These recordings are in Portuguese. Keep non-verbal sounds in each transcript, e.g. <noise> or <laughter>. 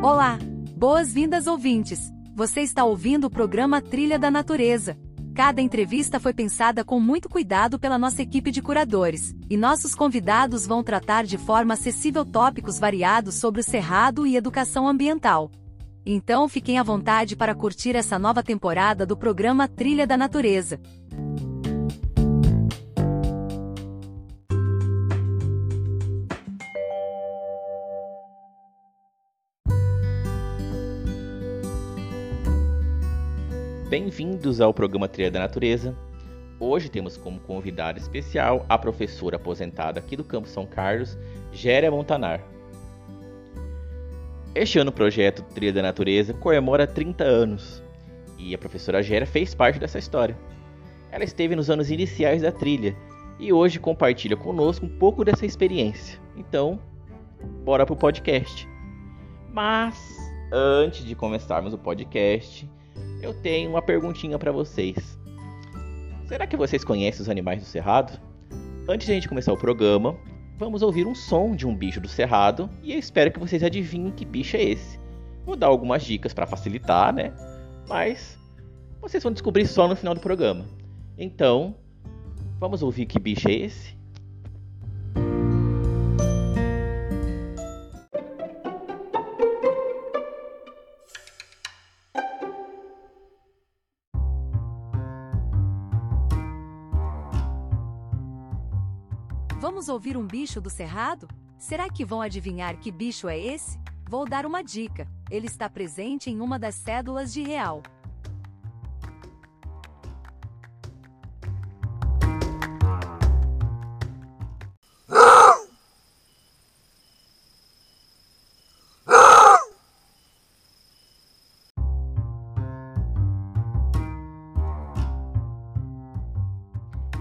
Olá! Boas-vindas, ouvintes! Você está ouvindo o programa Trilha da Natureza. Cada entrevista foi pensada com muito cuidado pela nossa equipe de curadores, e nossos convidados vão tratar de forma acessível tópicos variados sobre o cerrado e educação ambiental. Então fiquem à vontade para curtir essa nova temporada do programa Trilha da Natureza. Bem-vindos ao programa Trilha da Natureza. Hoje temos como convidada especial a professora aposentada aqui do Campo São Carlos, Géria Montanar. Este ano o projeto Trilha da Natureza comemora 30 anos e a professora Géria fez parte dessa história. Ela esteve nos anos iniciais da trilha e hoje compartilha conosco um pouco dessa experiência. Então, bora pro podcast. Mas antes de começarmos o podcast, eu tenho uma perguntinha para vocês. Será que vocês conhecem os animais do cerrado? Antes de a gente começar o programa, vamos ouvir um som de um bicho do cerrado e eu espero que vocês adivinhem que bicho é esse. Vou dar algumas dicas para facilitar, né? Mas vocês vão descobrir só no final do programa. Então, vamos ouvir que bicho é esse? Ouvir um bicho do cerrado? Será que vão adivinhar que bicho é esse? Vou dar uma dica: ele está presente em uma das cédulas de real.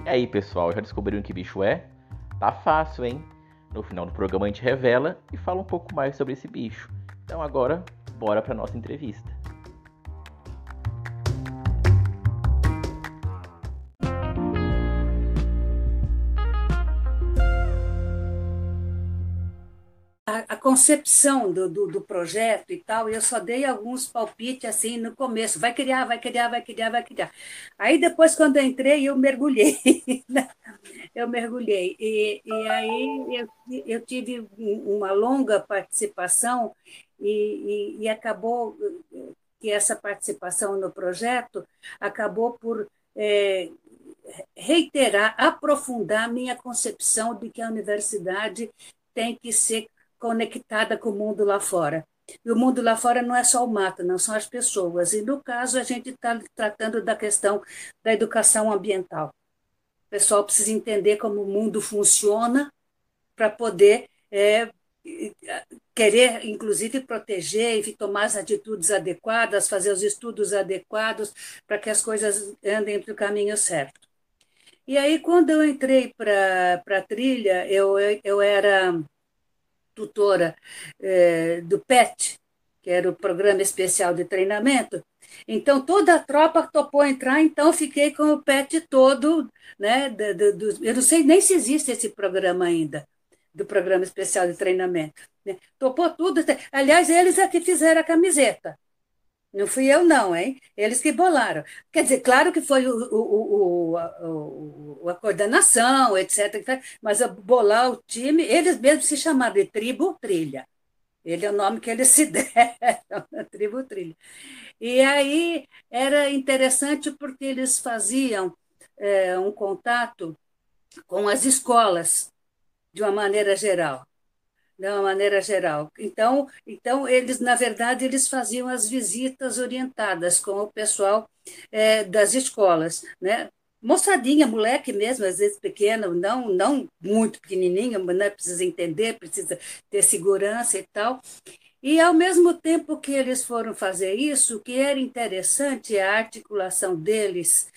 E aí, pessoal, já descobriram que bicho é? Tá fácil, hein? No final do programa a gente revela e fala um pouco mais sobre esse bicho. Então agora, bora para nossa entrevista. A, a concepção do, do, do, projeto e tal, eu só dei alguns palpites assim no começo, vai criar, vai criar, vai criar, vai criar. Aí depois, quando eu entrei, eu mergulhei, <laughs> né? eu mergulhei. E, e aí eu, eu tive uma longa participação e, e, e acabou que essa participação no projeto acabou por é, reiterar, aprofundar minha concepção de que a universidade tem que ser conectada com o mundo lá fora. E o mundo lá fora não é só o mato, não são as pessoas. E, no caso, a gente está tratando da questão da educação ambiental. O pessoal precisa entender como o mundo funciona para poder é, querer, inclusive, proteger e tomar as atitudes adequadas, fazer os estudos adequados para que as coisas andem para o caminho certo. E aí, quando eu entrei para a trilha, eu, eu era tutora é, do PET, que era o Programa Especial de Treinamento. Então, toda a tropa topou entrar, então fiquei com o PET todo. Né, do, do, eu não sei nem se existe esse programa ainda, do Programa Especial de Treinamento. Né? Topou tudo. Aliás, eles é que fizeram a camiseta. Não fui eu, não, hein? Eles que bolaram. Quer dizer, claro que foi o, o, o, o a coordenação, etc. Mas a bolar o time, eles mesmos se chamaram de Tribo Trilha. Ele é o nome que eles <laughs> se deram, Tribo Trilha. E aí era interessante porque eles faziam é, um contato com as escolas, de uma maneira geral de uma maneira geral. Então, então eles, na verdade, eles faziam as visitas orientadas com o pessoal é, das escolas, né? Moçadinha, moleque mesmo, às vezes pequeno, não, não muito pequenininho, né, precisa entender, precisa ter segurança e tal. E, ao mesmo tempo que eles foram fazer isso, o que era interessante, a articulação deles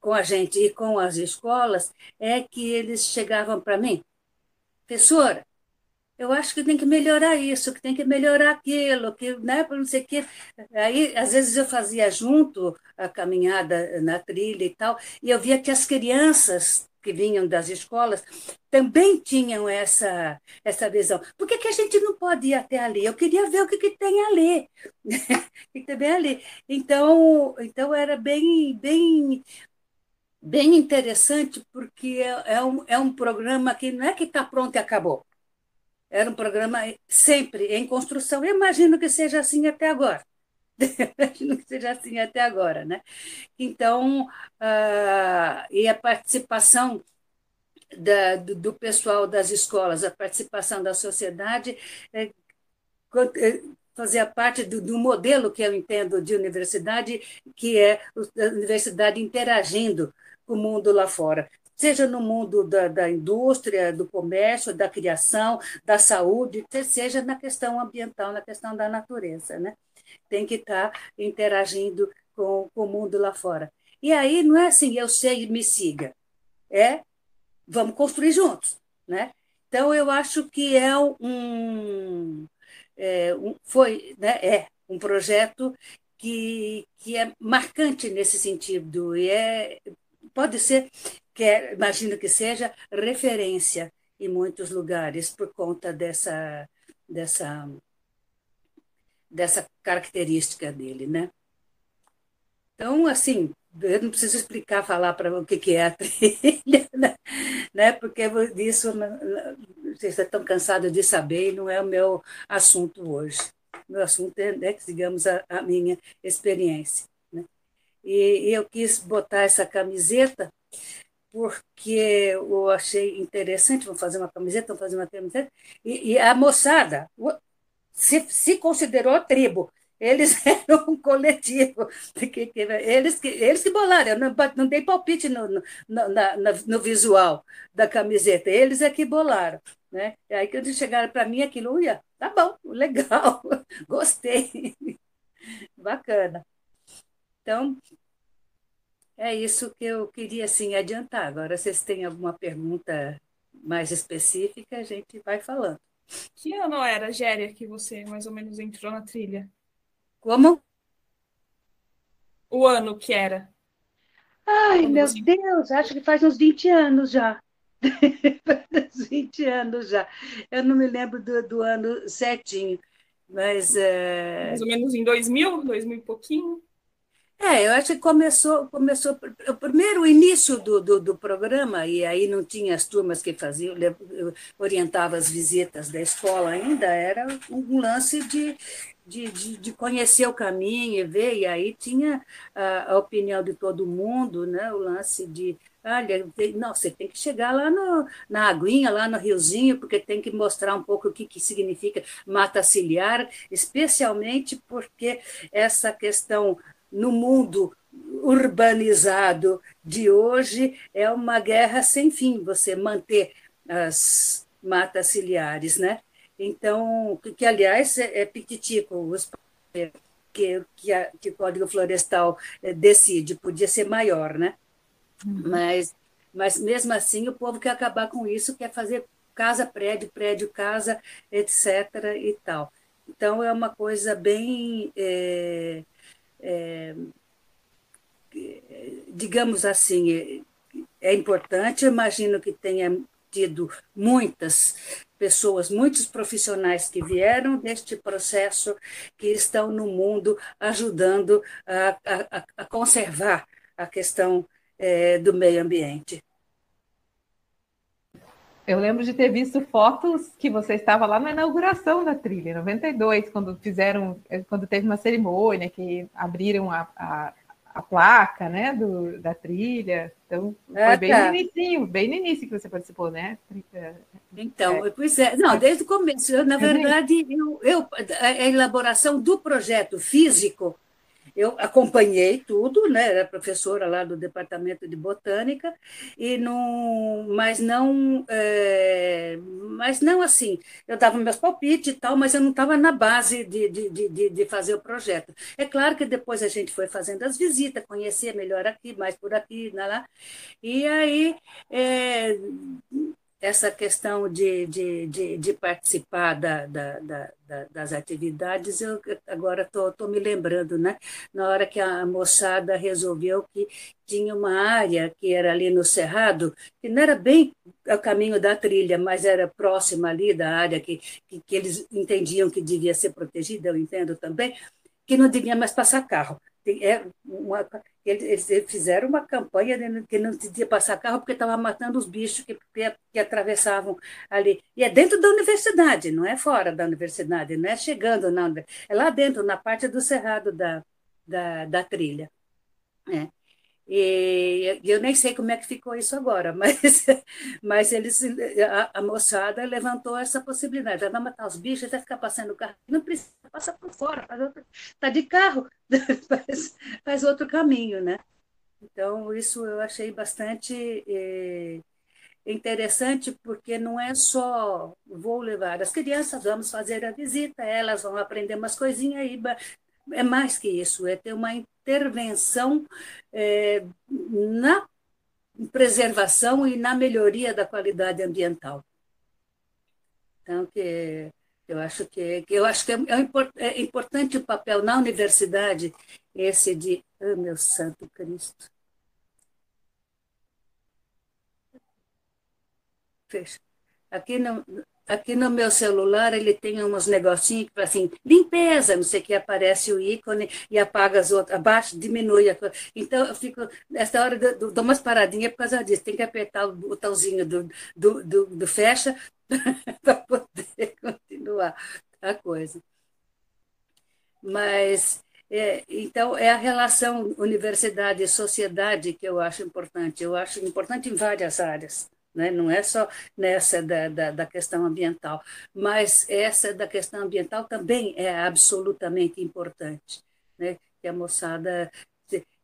com a gente e com as escolas, é que eles chegavam para mim, professora, eu acho que tem que melhorar isso, que tem que melhorar aquilo, que, né, não sei o quê. Aí, às vezes, eu fazia junto a caminhada na trilha e tal, e eu via que as crianças que vinham das escolas também tinham essa, essa visão. Por que, que a gente não pode ir até ali? Eu queria ver o que, que tem ali. <laughs> que tem ali. Então, então era bem, bem, bem interessante, porque é, é, um, é um programa que não é que está pronto e acabou. Era um programa sempre em construção. Eu imagino que seja assim até agora. <laughs> Imagino que seja assim até agora, né? Então, uh, e a participação da, do, do, pessoal das escolas, a participação da sociedade, é, é, fazia parte do, do, modelo que eu entendo de universidade, que é a universidade interagindo com o mundo lá fora. Seja no mundo da, da indústria, do comércio, da criação, da saúde, seja na questão ambiental, na questão da natureza. Né? tem que estar tá interagindo com, com o mundo lá fora. E aí não é assim, eu sei, me siga. É, vamos construir juntos. Né? Então, eu acho que é um, é, um foi, né, é um projeto que, que é marcante nesse sentido e é, pode ser, que é, imagino que seja, referência em muitos lugares por conta dessa, dessa dessa característica dele, né? Então, assim, eu não preciso explicar, falar para o que, que é a <laughs> trilha, né? né? Porque disso vocês estão cansados de saber e não é o meu assunto hoje. Meu assunto é, né, digamos, a, a minha experiência. E, eu quis botar essa camiseta porque eu achei interessante, vamos fazer uma camiseta, vamos fazer uma camiseta, e, e a moçada, se, se considerou tribo. Eles <laughs> eram um coletivo. Eles que, eles que bolaram. Eu não, não dei palpite no, no, na, no visual da camiseta. Eles é que bolaram. Né? E aí, quando chegaram para mim, aquilo, uia, tá bom, legal, <laughs> gostei. Bacana. Então, é isso que eu queria assim, adiantar. Agora, se vocês têm alguma pergunta mais específica, a gente vai falando. Que ano era, Géria, que você mais ou menos entrou na trilha? Como? O ano que era. Ai, Quando meu você... Deus, acho que faz uns 20 anos já. <laughs> faz uns 20 anos já. Eu não me lembro do, do ano certinho, mas... É... Mais ou menos em 2000, 2000 e pouquinho? É, eu acho que começou, começou o primeiro início do, do, do, programa, e aí não tinha as turmas que faziam, orientava as visitas da escola ainda, era um lance de, de, de, de conhecer o caminho e ver, e aí tinha a, a, opinião de todo mundo, né? o lance de, olha, não, você tem que chegar lá no, na aguinha, lá no riozinho, porque tem que mostrar um pouco o que, que significa mata ciliar, especialmente porque essa questão no mundo urbanizado de hoje é uma guerra sem fim, você manter as matas ciliares, né? Então, que, que aliás é, é pititico, os, que, que, a, que o Código Florestal é, decide, podia ser maior, né? Uhum. Mas, mas mesmo assim o povo quer acabar com isso, quer fazer casa, prédio, prédio, casa, etc. e tal. Então é uma coisa bem é, é, digamos assim, é importante. Eu imagino que tenha tido muitas pessoas, muitos profissionais que vieram deste processo, que estão no mundo ajudando a, a, a conservar a questão é, do meio ambiente. Eu lembro de ter visto fotos que você estava lá na inauguração da trilha, em 92, quando fizeram, quando teve uma cerimônia que abriram a, a, a placa, né, do, da trilha. Então, é, foi bem tá. no início, bem no início que você participou, né? Então, é. pois é, não, desde o começo. Eu, na verdade, eu, eu, a elaboração do projeto físico eu acompanhei tudo, né? Era professora lá do departamento de botânica e não, mas não, é, mas não assim. Eu dava meus palpites e tal, mas eu não estava na base de, de, de, de, fazer o projeto. É claro que depois a gente foi fazendo as visitas, conhecer melhor aqui, mais por aqui, lá. E aí é, essa questão de, de, de, de participar da, da, da, das atividades, eu agora estou me lembrando, né? na hora que a moçada resolveu que tinha uma área que era ali no Cerrado, que não era bem o caminho da trilha, mas era próxima ali da área que, que, que eles entendiam que devia ser protegida, eu entendo também, que não devia mais passar carro. É uma, eles, fizeram uma campanha que não podia passar carro porque estava matando os bichos que, que, que, atravessavam ali. E é dentro da universidade, não é fora da universidade, não é chegando, não. É lá dentro, na parte do cerrado da, da, da trilha. É. E eu nem sei como é que ficou isso agora, <laughs> mas, mas eles, a, a moçada levantou essa possibilidade. Vai matar os bichos, vai ficar passando o carro. Não precisa, passa por fora, está de carro, <laughs> faz, faz outro caminho, né? Então, isso eu achei bastante eh, interessante, porque não é só vou levar as crianças, vamos fazer a visita, elas vão aprender umas coisinhas aí, é mais que isso, é ter uma intervenção é, na preservação e na melhoria da qualidade ambiental. Então, que eu acho que, que eu acho que é, é, é importante o papel na universidade esse de, oh, meu santo Cristo. Fecha. Aqui não, Aqui no meu celular ele tem uns negocinhos para assim, limpeza, não sei o que, aparece o ícone e apaga as outras, abaixo, diminui a coisa. Então eu fico, nessa hora, eu dou umas paradinhas por causa disso. Tem que apertar o botãozinho do, do, do, do fecha <laughs> para poder <laughs> continuar a coisa. Mas, é, então, é a relação universidade e sociedade que eu acho importante. Eu acho importante em várias áreas né? não é só nessa da, da, da, questão ambiental, mas essa da questão ambiental também é absolutamente importante, né? que a moçada...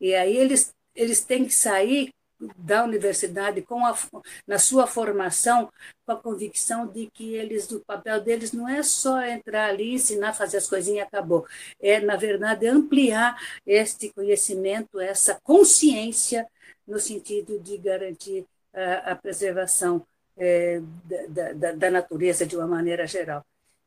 E aí eles, eles têm que sair da universidade com a, na sua formação com a convicção de que eles o papel deles não é só entrar ali ensinar fazer as coisinhas acabou é na verdade ampliar este conhecimento essa consciência no sentido de garantir a, preservação é, da, da, da, natureza de uma maneira geral.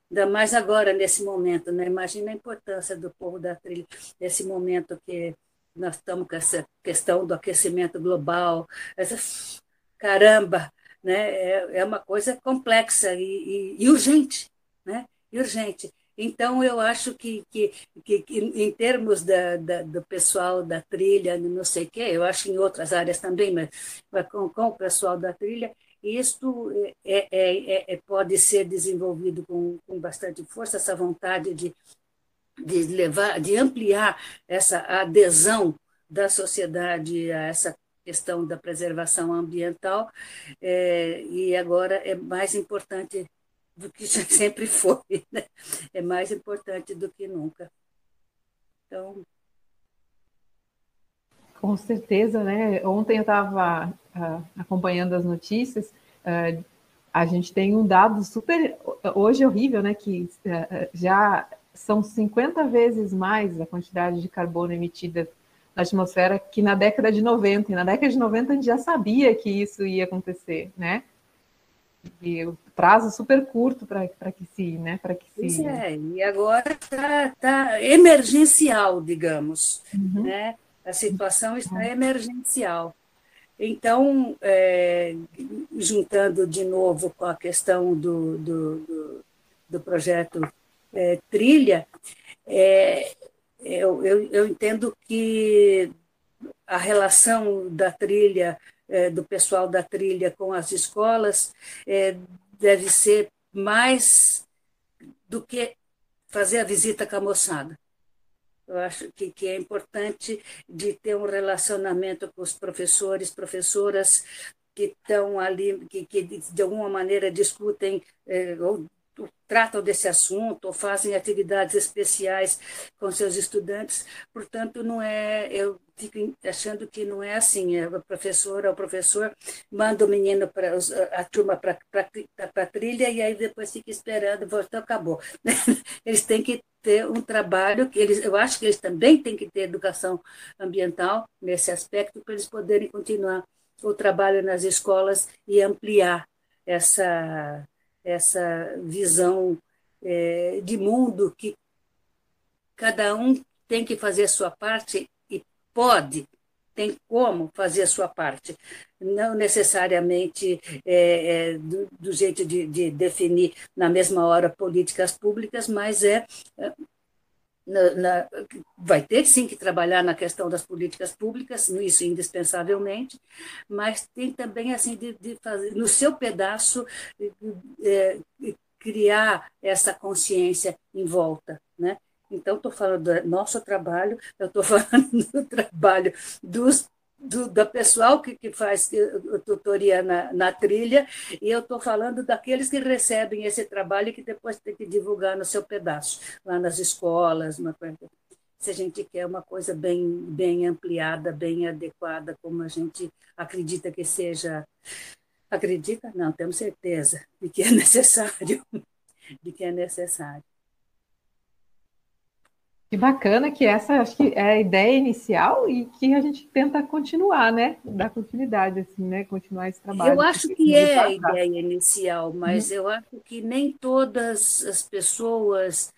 Ainda mais agora, nesse momento, né? imagina a importância do povo da trilha, nesse momento que nós estamos com essa questão do aquecimento global, essa, caramba, né? é, é uma coisa complexa e, e, e urgente, né? E urgente. Então, eu acho que, que, que, que em termos da, da, do pessoal da trilha, não sei o quê, eu acho em outras áreas também, mas, mas com, com, o pessoal da trilha, isto é, é, é, é, pode ser desenvolvido com, com bastante força, essa vontade de, de levar, de ampliar essa adesão da sociedade a essa questão da preservação ambiental, é, e agora é mais importante do que <laughs> sempre foi. Né? É mais importante do que nunca. Então. Com certeza, né? Ontem eu estava uh, ah, acompanhando as notícias. Uh, a gente tem um dado super. Hoje é horrível, né? Que uh, já são 50 vezes mais a quantidade de carbono emitida na atmosfera que na década de 90. E na década de 90 a gente já sabia que isso ia acontecer, né? E o prazo super curto para que se, né, para que se. É, e agora está tá emergencial, digamos, uhum. né? A situação está uhum. emergencial. Então, é, juntando de novo com a questão do, do, do, do projeto é, Trilha, é, eu, eu, eu entendo que a relação da trilha é, do pessoal da trilha com as escolas é, deve ser mais do que fazer a visita com a moçada. Eu acho que, que é importante de ter um relacionamento com os professores, professoras que estão ali, que, que de alguma maneira discutem é, ou tratam desse assunto ou fazem atividades especiais com seus estudantes. Portanto, não é, eu fico achando que não é assim, é a professora ou o professor manda o menino para a turma para a trilha e aí depois fica esperando, voltou, acabou. <laughs> Eles têm que ter um trabalho que eles, eu acho que eles também têm que ter educação ambiental nesse aspecto para eles poderem continuar o trabalho nas escolas e ampliar essa, essa visão é, de mundo que cada um tem que fazer sua parte e pode, tem como fazer sua parte. Não necessariamente é, é, do, do, jeito de, de, definir na mesma hora políticas públicas, mas é. Na, na, vai ter sim que trabalhar na questão das políticas públicas, isso indispensavelmente, mas tem também assim de, de fazer no seu pedaço é, criar essa consciência em volta, né? Então, estou falando do nosso trabalho, eu estou <laughs> falando do trabalho dos, do, da pessoal que, que faz tutoria na, na trilha, e eu estou falando daqueles que recebem esse trabalho e que depois tem que divulgar no seu pedaço, lá nas escolas, uma coisa se a gente quer uma coisa bem, bem ampliada, bem adequada, como a gente acredita que seja. Acredita? Não, temos certeza de que é necessário. <laughs> De que é necessário. Que bacana que essa acho que é a ideia inicial e que a gente tenta continuar, né? Dar continuidade, assim, né? Continuar esse trabalho. Eu acho que é a ideia inicial, mas hum. eu acho que nem todas as pessoas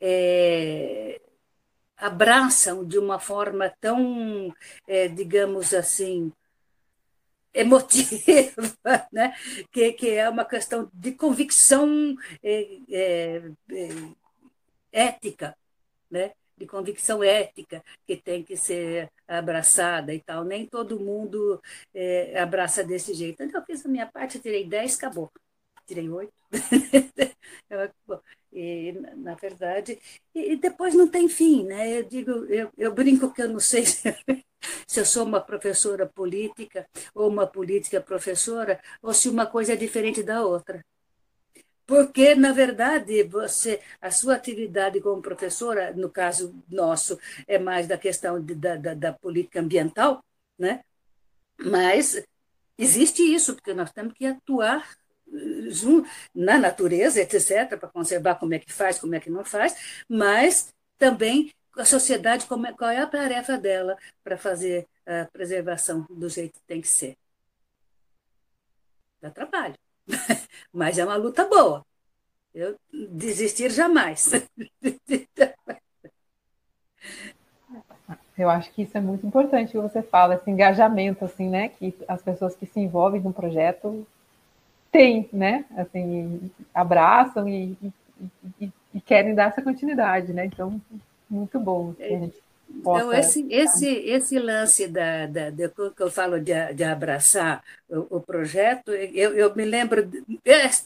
é, abraçam de uma forma tão, é, digamos assim, emotiva, <laughs> né? que, que é uma questão de convicção é, é, é ética, né? De convicção ética que tem que ser abraçada e tal. Nem todo mundo é, abraça desse jeito. Então, eu fiz a minha parte, tirei 10, acabou. Tirei 8. <laughs> e, na verdade, e, depois não tem fim, né? Eu digo, eu, eu brinco que eu não sei se, <laughs> se eu sou uma professora política ou uma política professora, ou se uma coisa é diferente da outra porque na verdade você a sua atividade como professora no caso nosso é mais da questão de, da, da, da, política ambiental né? Mas existe isso porque nós temos que atuar eh, na natureza etc para conservar como é que faz como é que não faz mas também a sociedade é, qual é a tarefa dela para fazer a preservação do jeito que tem que ser. Dá trabalho <laughs> mas é uma luta boa. Eu desistir jamais. <laughs> Eu acho que isso é muito importante que você fala, esse engajamento, assim, né? Que as pessoas que se envolvem no projeto têm, né? Assim, abraçam e, e, e, querem dar essa continuidade, né? Então, muito bom. Que a gente então, esse, esse, esse lance da, da, de, que eu falo de, de abraçar o, o projeto, eu, eu, me lembro,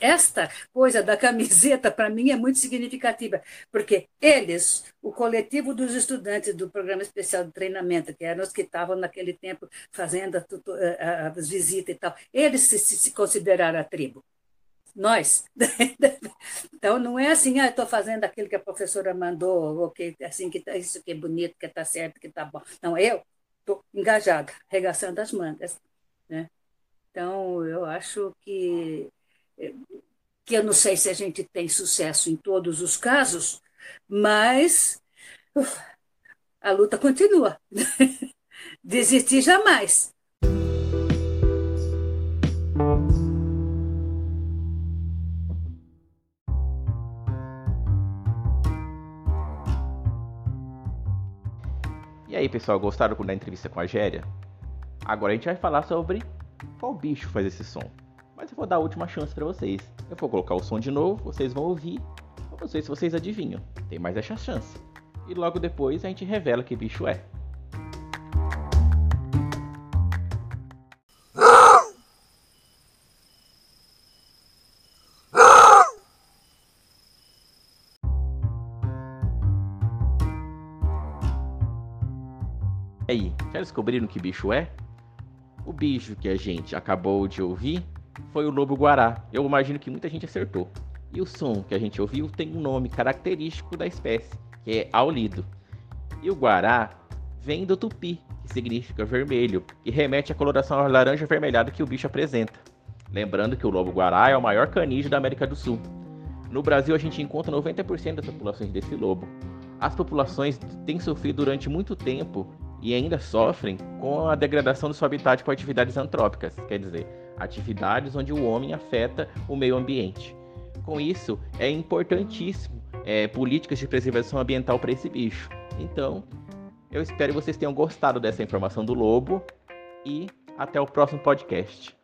esta coisa da camiseta, para mim, é muito significativa, porque eles, o coletivo dos estudantes do Programa Especial de Treinamento, que eram os que estavam naquele tempo fazendo as visitas e tal, eles se, se consideraram a tribo nós. <laughs> então não é assim, ah, estou fazendo aquilo que a professora mandou, ou que assim que tá, isso que é bonito, que está certo, que está bom. Não, eu estou engajada, regaçando as mangas, né? Então eu acho que que eu não sei se a gente tem sucesso em todos os casos, mas uf, a luta continua. <laughs> Desistir jamais. Aí, pessoal, gostaram da entrevista com a Géria? Agora a gente vai falar sobre qual bicho faz esse som. Mas eu vou dar a última chance para vocês. Eu vou colocar o som de novo, vocês vão ouvir. Vamos ver se vocês adivinham. Tem mais essa chance. E logo depois a gente revela que bicho é. Aí, já descobriram que bicho é? O bicho que a gente acabou de ouvir foi o lobo guará. Eu imagino que muita gente acertou. E o som que a gente ouviu tem um nome característico da espécie, que é aulido. E o guará vem do tupi, que significa vermelho, e remete à coloração laranja avermelhada que o bicho apresenta. Lembrando que o lobo guará é o maior canídeo da América do Sul. No Brasil, a gente encontra 90% das populações desse lobo. As populações têm sofrido durante muito tempo e ainda sofrem com a degradação do seu habitat por atividades antrópicas. Quer dizer, atividades onde o homem afeta o meio ambiente. Com isso, é importantíssimo é, políticas de preservação ambiental para esse bicho. Então, eu espero que vocês tenham gostado dessa informação do lobo e até o próximo podcast.